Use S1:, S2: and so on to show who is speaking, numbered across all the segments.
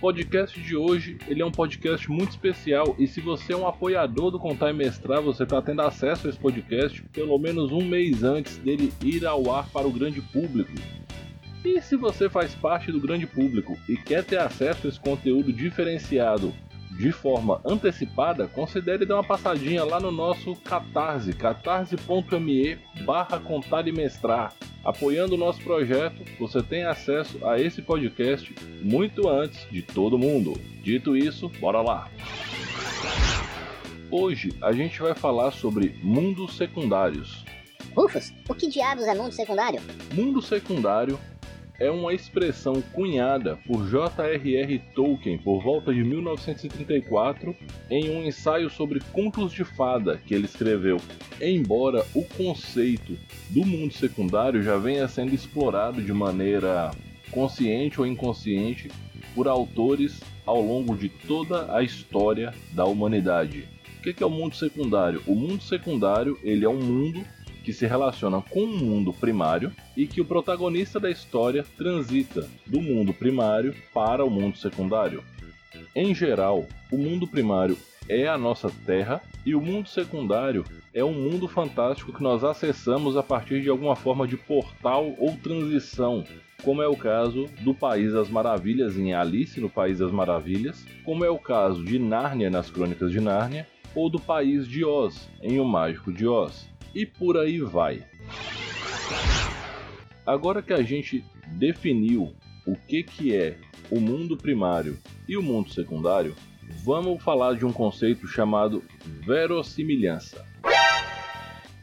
S1: Podcast de hoje, ele é um podcast muito especial e se você é um apoiador do Contar e Mestrar, você está tendo acesso a esse podcast pelo menos um mês antes dele ir ao ar para o grande público. E se você faz parte do grande público e quer ter acesso a esse conteúdo diferenciado de forma antecipada, considere dar uma passadinha lá no nosso Catarse, catarse.me barra contar e mestrar. Apoiando o nosso projeto, você tem acesso a esse podcast muito antes de todo mundo. Dito isso, bora lá! Hoje a gente vai falar sobre mundos secundários.
S2: Rufus, o que diabos é mundo secundário?
S1: Mundo secundário é uma expressão cunhada por J.R.R. Tolkien por volta de 1934 em um ensaio sobre contos de fada que ele escreveu. Embora o conceito do mundo secundário já venha sendo explorado de maneira consciente ou inconsciente por autores ao longo de toda a história da humanidade. O que é o mundo secundário? O mundo secundário ele é um mundo que se relacionam com o mundo primário e que o protagonista da história transita do mundo primário para o mundo secundário. Em geral, o mundo primário é a nossa Terra e o mundo secundário é um mundo fantástico que nós acessamos a partir de alguma forma de portal ou transição, como é o caso do País das Maravilhas em Alice no País das Maravilhas, como é o caso de Nárnia nas Crônicas de Nárnia, ou do País de Oz em O Mágico de Oz e por aí vai. Agora que a gente definiu o que, que é o mundo primário e o mundo secundário, vamos falar de um conceito chamado verossimilhança.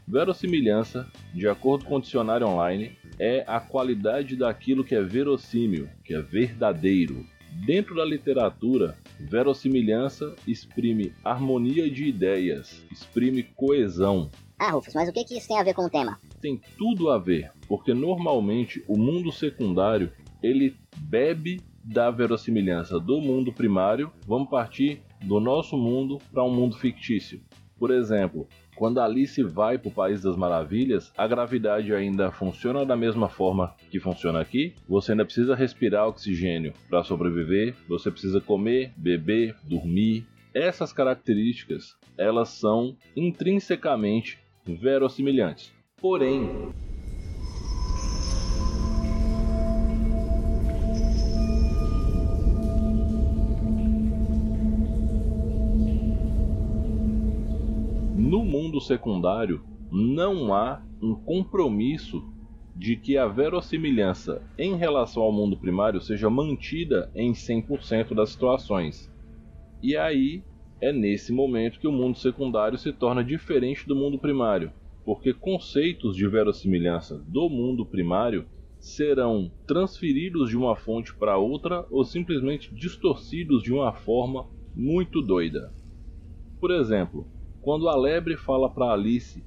S1: Verossimilhança, de acordo com o dicionário online, é a qualidade daquilo que é verossímil, que é verdadeiro. Dentro da literatura, verossimilhança exprime harmonia de ideias, exprime coesão,
S2: ah, Rufus, mas o que, que isso tem a ver com o tema?
S1: Tem tudo a ver, porque normalmente o mundo secundário ele bebe da verossimilhança do mundo primário. Vamos partir do nosso mundo para um mundo fictício. Por exemplo, quando Alice vai para o País das Maravilhas, a gravidade ainda funciona da mesma forma que funciona aqui. Você ainda precisa respirar oxigênio para sobreviver. Você precisa comer, beber, dormir. Essas características, elas são intrinsecamente verossimilhantes. Porém, no mundo secundário não há um compromisso de que a verossimilhança em relação ao mundo primário seja mantida em 100% das situações. E aí é nesse momento que o mundo secundário se torna diferente do mundo primário, porque conceitos de verossimilhança do mundo primário serão transferidos de uma fonte para outra ou simplesmente distorcidos de uma forma muito doida. Por exemplo, quando a lebre fala para Alice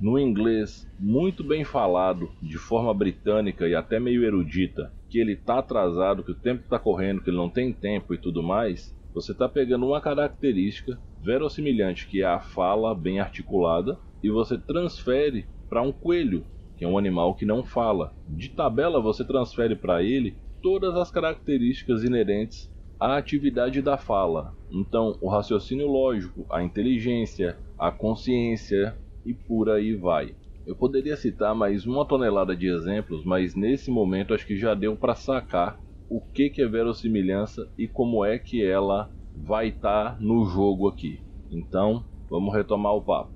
S1: no inglês muito bem falado, de forma britânica e até meio erudita, que ele está atrasado, que o tempo está correndo, que ele não tem tempo e tudo mais, você está pegando uma característica verossimilhante, que é a fala bem articulada, e você transfere para um coelho, que é um animal que não fala. De tabela, você transfere para ele todas as características inerentes à atividade da fala. Então, o raciocínio lógico, a inteligência, a consciência e por aí vai. Eu poderia citar mais uma tonelada de exemplos, mas nesse momento acho que já deu para sacar o que, que é verossimilhança e como é que ela vai estar tá no jogo aqui. Então, vamos retomar o papo.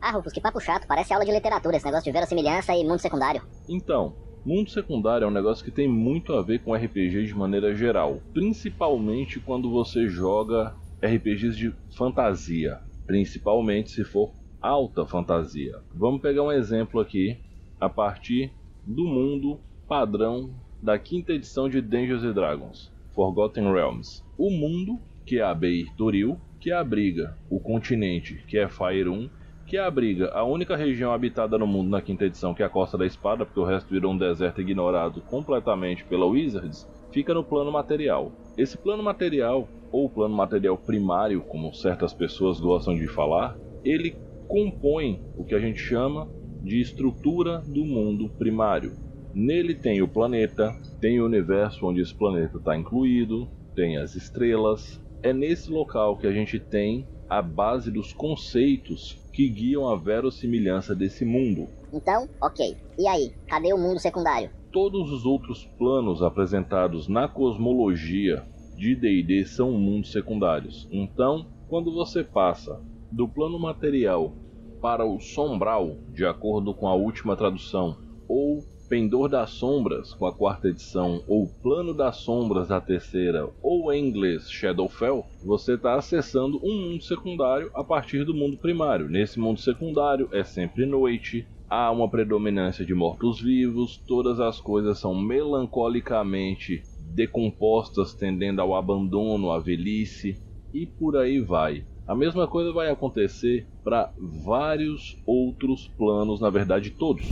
S2: Ah, Rufus, que papo chato, parece aula de literatura esse negócio de verossimilhança e mundo secundário.
S1: Então, mundo secundário é um negócio que tem muito a ver com RPG de maneira geral, principalmente quando você joga RPGs de fantasia, principalmente se for alta fantasia. Vamos pegar um exemplo aqui a partir do mundo padrão da quinta edição de Dungeons Dragons, Forgotten Realms. O mundo, que é a Beir Toril, que abriga o continente, que é Faerun, que abriga a única região habitada no mundo na quinta edição, que é a Costa da Espada, porque o resto virou um deserto ignorado completamente pela Wizards, fica no plano material. Esse plano material, ou plano material primário, como certas pessoas gostam de falar, ele compõe o que a gente chama de estrutura do mundo primário. Nele tem o planeta, tem o universo onde esse planeta está incluído, tem as estrelas. É nesse local que a gente tem a base dos conceitos que guiam a verossimilhança desse mundo.
S2: Então, ok. E aí, cadê o mundo secundário?
S1: Todos os outros planos apresentados na cosmologia de D&D são mundos secundários. Então, quando você passa do plano material para o sombral, de acordo com a última tradução, ou Pendor das Sombras, com a quarta edição, ou Plano das Sombras, da terceira, ou em inglês Shadowfell, você está acessando um mundo secundário a partir do mundo primário. Nesse mundo secundário é sempre noite, há uma predominância de mortos-vivos, todas as coisas são melancolicamente decompostas, tendendo ao abandono, à velhice, e por aí vai. A mesma coisa vai acontecer para vários outros planos, na verdade todos.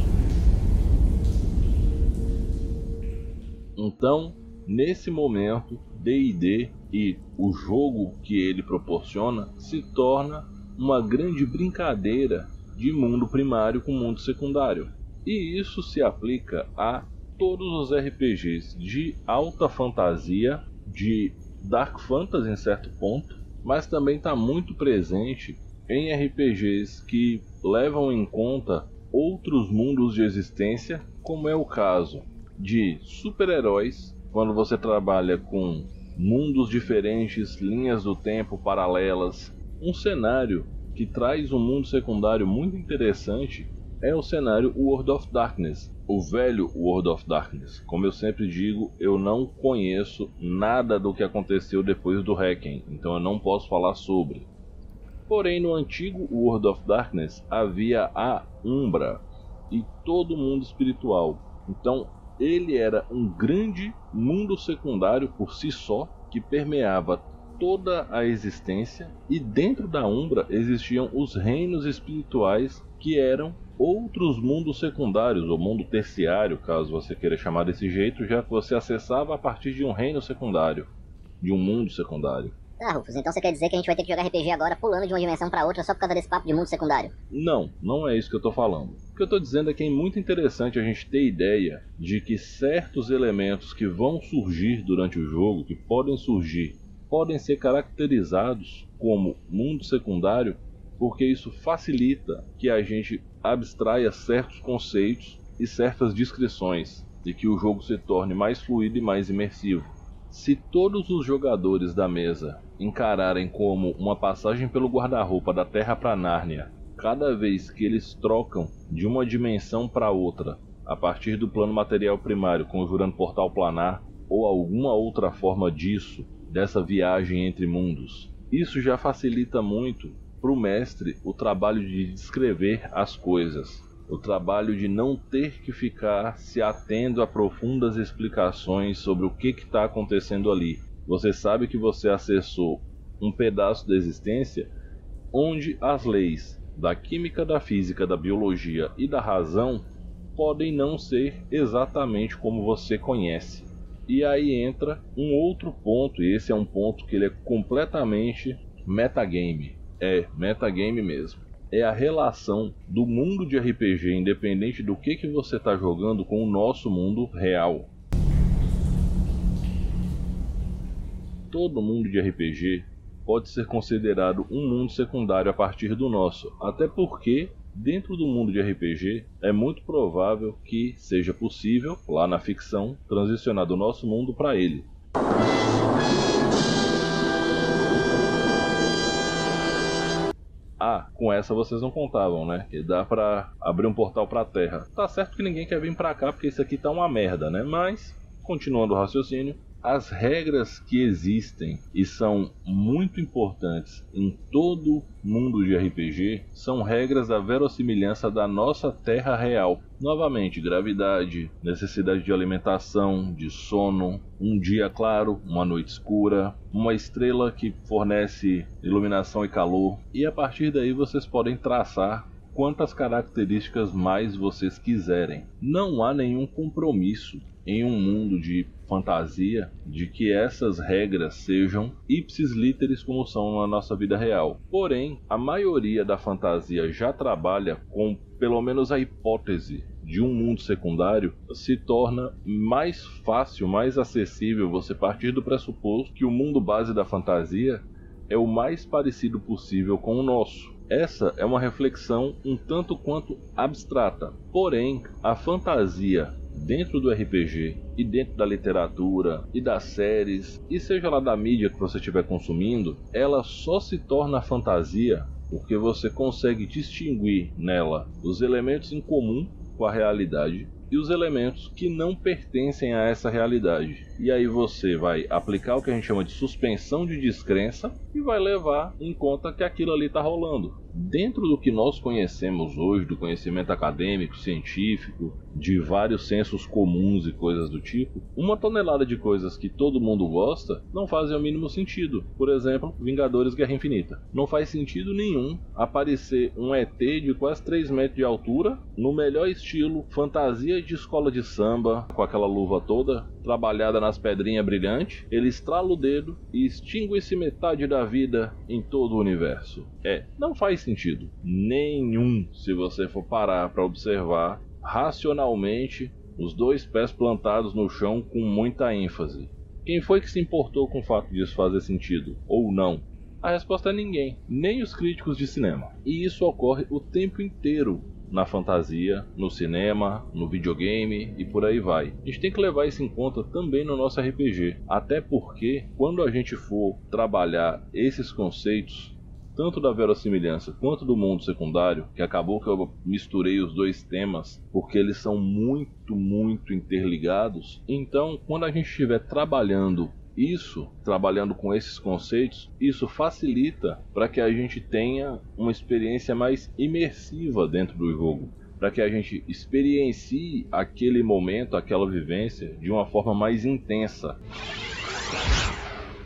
S1: Então, nesse momento, D&D e o jogo que ele proporciona se torna uma grande brincadeira de mundo primário com mundo secundário. E isso se aplica a todos os RPGs de alta fantasia, de dark fantasy em certo ponto, mas também está muito presente em RPGs que levam em conta outros mundos de existência, como é o caso de super-heróis, quando você trabalha com mundos diferentes, linhas do tempo paralelas, um cenário que traz um mundo secundário muito interessante é o cenário World of Darkness, o velho World of Darkness. Como eu sempre digo, eu não conheço nada do que aconteceu depois do Hacking, então eu não posso falar sobre. Porém, no antigo World of Darkness havia a Umbra e todo mundo espiritual. Então, ele era um grande mundo secundário por si só que permeava toda a existência e dentro da Umbra existiam os reinos espirituais que eram outros mundos secundários ou mundo terciário, caso você queira chamar desse jeito, já que você acessava a partir de um reino secundário, de um mundo secundário.
S2: Tá, Rufus, então você quer dizer que a gente vai ter que jogar RPG agora pulando de uma dimensão para outra só por causa desse papo de mundo secundário?
S1: Não, não é isso que eu tô falando. O que eu tô dizendo é que é muito interessante a gente ter ideia de que certos elementos que vão surgir durante o jogo, que podem surgir, podem ser caracterizados como mundo secundário, porque isso facilita que a gente abstraia certos conceitos e certas descrições e que o jogo se torne mais fluido e mais imersivo. Se todos os jogadores da mesa encararem como uma passagem pelo guarda-roupa da Terra para Nárnia, cada vez que eles trocam de uma dimensão para outra, a partir do plano material primário, conjurando portal planar ou alguma outra forma disso, dessa viagem entre mundos, isso já facilita muito para o mestre o trabalho de descrever as coisas, o trabalho de não ter que ficar se atendo a profundas explicações sobre o que está acontecendo ali. Você sabe que você acessou um pedaço da existência onde as leis da química, da física, da biologia e da razão podem não ser exatamente como você conhece. E aí entra um outro ponto, e esse é um ponto que ele é completamente metagame. É metagame mesmo é a relação do mundo de RPG, independente do que, que você está jogando, com o nosso mundo real. Todo mundo de RPG pode ser considerado um mundo secundário a partir do nosso, até porque dentro do mundo de RPG é muito provável que seja possível, lá na ficção, transicionar do nosso mundo para ele. Ah, com essa vocês não contavam, né? Que dá pra abrir um portal pra Terra. Tá certo que ninguém quer vir pra cá porque isso aqui tá uma merda, né? Mas, continuando o raciocínio, as regras que existem e são muito importantes em todo mundo de RPG são regras da verossimilhança da nossa Terra real. Novamente, gravidade, necessidade de alimentação, de sono, um dia claro, uma noite escura, uma estrela que fornece iluminação e calor, e a partir daí vocês podem traçar quantas características mais vocês quiserem. Não há nenhum compromisso em um mundo de fantasia de que essas regras sejam ipsis literis como são na nossa vida real. Porém, a maioria da fantasia já trabalha com pelo menos a hipótese de um mundo secundário, se torna mais fácil, mais acessível você partir do pressuposto que o mundo base da fantasia é o mais parecido possível com o nosso. Essa é uma reflexão um tanto quanto abstrata, porém, a fantasia dentro do RPG e dentro da literatura e das séries e seja lá da mídia que você estiver consumindo, ela só se torna fantasia porque você consegue distinguir nela os elementos em comum com a realidade e os elementos que não pertencem a essa realidade. E aí você vai aplicar o que a gente chama de suspensão de descrença e vai levar em conta que aquilo ali está rolando. Dentro do que nós conhecemos hoje, do conhecimento acadêmico, científico, de vários sensos comuns e coisas do tipo, uma tonelada de coisas que todo mundo gosta não fazem o mínimo sentido. Por exemplo, Vingadores Guerra Infinita. Não faz sentido nenhum aparecer um ET de quase 3 metros de altura, no melhor estilo fantasia de escola de samba, com aquela luva toda trabalhada nas pedrinhas brilhantes, ele estrala o dedo e extingue-se metade da vida em todo o universo. É, não faz sentido nenhum se você for parar para observar racionalmente os dois pés plantados no chão com muita ênfase. Quem foi que se importou com o fato disso fazer sentido ou não? A resposta é ninguém, nem os críticos de cinema. E isso ocorre o tempo inteiro na fantasia, no cinema, no videogame e por aí vai. A gente tem que levar isso em conta também no nosso RPG, até porque quando a gente for trabalhar esses conceitos, tanto da verossimilhança quanto do mundo secundário, que acabou que eu misturei os dois temas, porque eles são muito, muito interligados. Então, quando a gente estiver trabalhando isso, trabalhando com esses conceitos, isso facilita para que a gente tenha uma experiência mais imersiva dentro do jogo, para que a gente experiencie aquele momento, aquela vivência de uma forma mais intensa.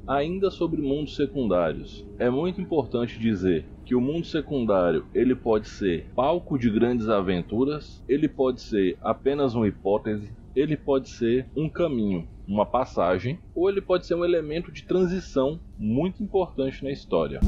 S1: Ainda sobre mundos secundários, é muito importante dizer que o mundo secundário ele pode ser palco de grandes aventuras, ele pode ser apenas uma hipótese, ele pode ser um caminho uma passagem, ou ele pode ser um elemento de transição muito importante na história.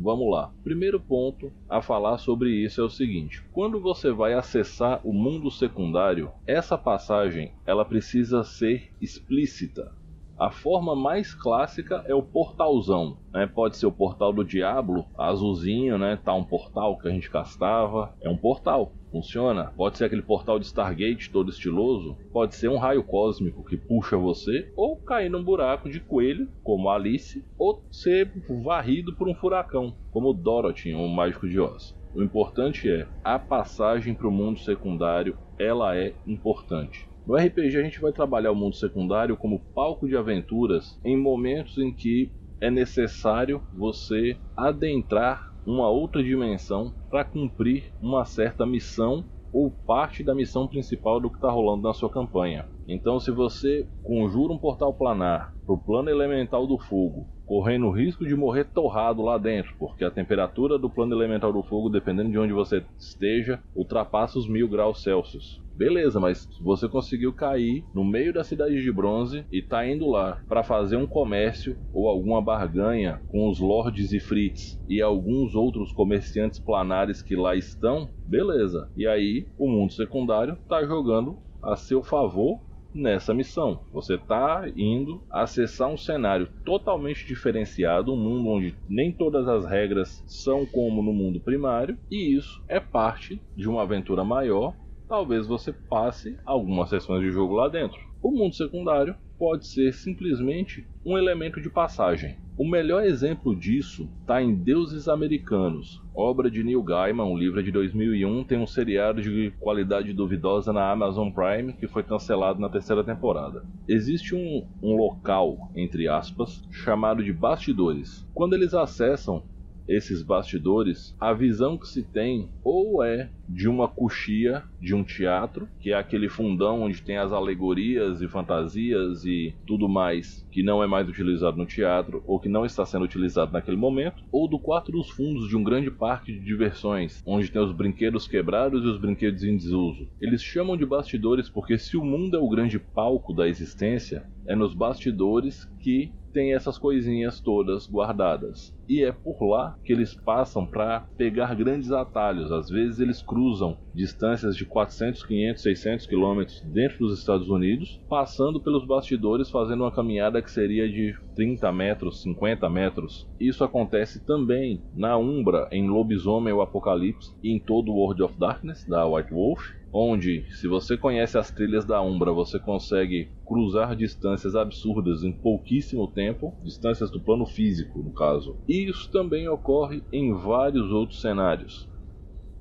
S1: Vamos lá. Primeiro ponto a falar sobre isso é o seguinte: quando você vai acessar o mundo secundário, essa passagem ela precisa ser explícita. A forma mais clássica é o portalzão, né? Pode ser o portal do Diablo, azulzinho, né? Tá um portal que a gente castava, é um portal. Funciona. Pode ser aquele portal de Stargate todo estiloso. Pode ser um raio cósmico que puxa você. Ou cair num buraco de coelho, como Alice. Ou ser varrido por um furacão, como Dorothy, o Mágico de Oz. O importante é a passagem para o mundo secundário. Ela é importante. No RPG a gente vai trabalhar o mundo secundário como palco de aventuras em momentos em que é necessário você adentrar uma outra dimensão para cumprir uma certa missão ou parte da missão principal do que está rolando na sua campanha. Então, se você conjura um portal planar para o plano elemental do fogo, correndo o risco de morrer torrado lá dentro, porque a temperatura do plano elemental do fogo, dependendo de onde você esteja, ultrapassa os mil graus Celsius. Beleza, mas você conseguiu cair no meio da cidade de bronze e tá indo lá para fazer um comércio ou alguma barganha com os lords e frites e alguns outros comerciantes planares que lá estão, beleza. E aí o mundo secundário tá jogando a seu favor nessa missão. Você está indo acessar um cenário totalmente diferenciado, um mundo onde nem todas as regras são como no mundo primário, e isso é parte de uma aventura maior talvez você passe algumas sessões de jogo lá dentro. O mundo secundário pode ser simplesmente um elemento de passagem. O melhor exemplo disso está em Deuses Americanos, obra de Neil Gaiman, um livro de 2001, tem um seriado de qualidade duvidosa na Amazon Prime que foi cancelado na terceira temporada. Existe um, um local, entre aspas, chamado de bastidores. Quando eles acessam esses bastidores, a visão que se tem ou é de uma coxia de um teatro, que é aquele fundão onde tem as alegorias e fantasias e tudo mais que não é mais utilizado no teatro ou que não está sendo utilizado naquele momento, ou do quarto dos fundos de um grande parque de diversões, onde tem os brinquedos quebrados e os brinquedos em desuso. Eles chamam de bastidores porque se o mundo é o grande palco da existência, é nos bastidores que tem essas coisinhas todas guardadas. E é por lá que eles passam para pegar grandes atalhos. Às vezes eles cruzam distâncias de 400, 500, 600 quilômetros dentro dos Estados Unidos, passando pelos bastidores, fazendo uma caminhada que seria de 30 metros, 50 metros. Isso acontece também na Umbra, em Lobisomem o Apocalipse e em todo o World of Darkness da White Wolf onde, se você conhece as trilhas da Umbra, você consegue cruzar distâncias absurdas em pouquíssimo tempo, distâncias do plano físico, no caso. E isso também ocorre em vários outros cenários.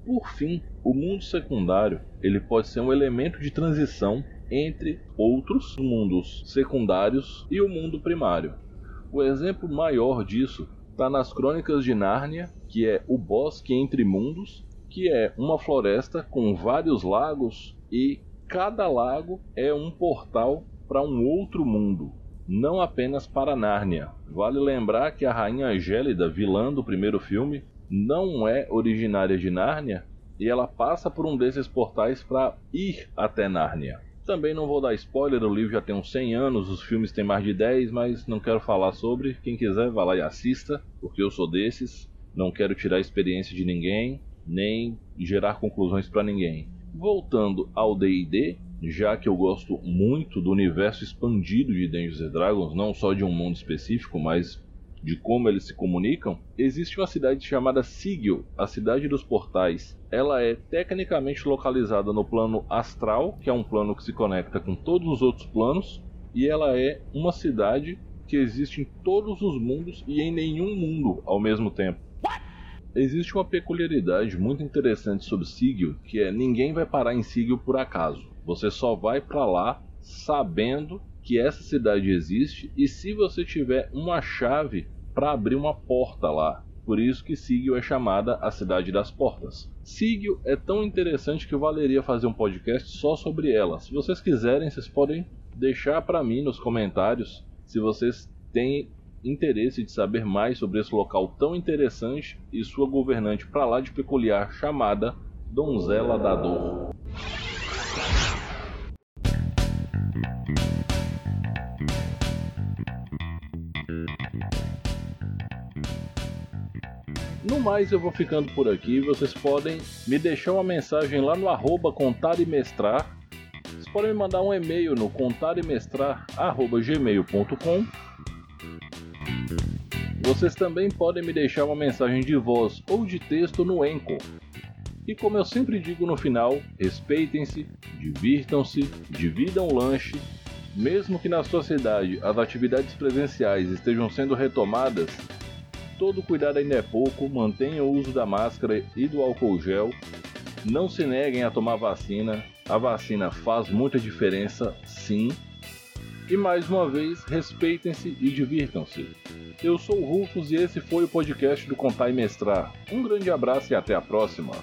S1: Por fim, o mundo secundário ele pode ser um elemento de transição entre outros mundos secundários e o mundo primário. O exemplo maior disso está nas Crônicas de Nárnia, que é o bosque entre mundos, que é uma floresta com vários lagos e cada lago é um portal para um outro mundo, não apenas para Nárnia. Vale lembrar que a rainha Gélida, vilã do primeiro filme, não é originária de Nárnia e ela passa por um desses portais para ir até Nárnia. Também não vou dar spoiler, o livro já tem uns 100 anos, os filmes têm mais de 10, mas não quero falar sobre. Quem quiser, vá lá e assista, porque eu sou desses. Não quero tirar experiência de ninguém nem gerar conclusões para ninguém. Voltando ao D&D, já que eu gosto muito do universo expandido de Dungeons Dragons, não só de um mundo específico, mas de como eles se comunicam, existe uma cidade chamada Sigil, a cidade dos portais. Ela é tecnicamente localizada no plano astral, que é um plano que se conecta com todos os outros planos, e ela é uma cidade que existe em todos os mundos e em nenhum mundo ao mesmo tempo. Existe uma peculiaridade muito interessante sobre Sigil, que é ninguém vai parar em Sigil por acaso. Você só vai para lá sabendo que essa cidade existe e se você tiver uma chave para abrir uma porta lá. Por isso que Sigil é chamada a cidade das portas. Sigil é tão interessante que valeria fazer um podcast só sobre ela. Se vocês quiserem, vocês podem deixar para mim nos comentários se vocês têm interesse de saber mais sobre esse local tão interessante e sua governante para lá de peculiar chamada Donzela da Dor. Mais, eu vou ficando por aqui. Vocês podem me deixar uma mensagem lá no arroba contar e mestrar. Vocês podem me mandar um e-mail no contarimestrar.gmail.com vocês também podem me deixar uma mensagem de voz ou de texto no Enco. E como eu sempre digo no final, respeitem-se, divirtam-se, dividam o lanche. Mesmo que na sua cidade as atividades presenciais estejam sendo retomadas, todo cuidado ainda é pouco, mantenham o uso da máscara e do álcool gel. Não se neguem a tomar vacina, a vacina faz muita diferença, sim. E mais uma vez, respeitem-se e divirtam-se. Eu sou o Rufus e esse foi o podcast do Contar e Mestrar. Um grande abraço e até a próxima.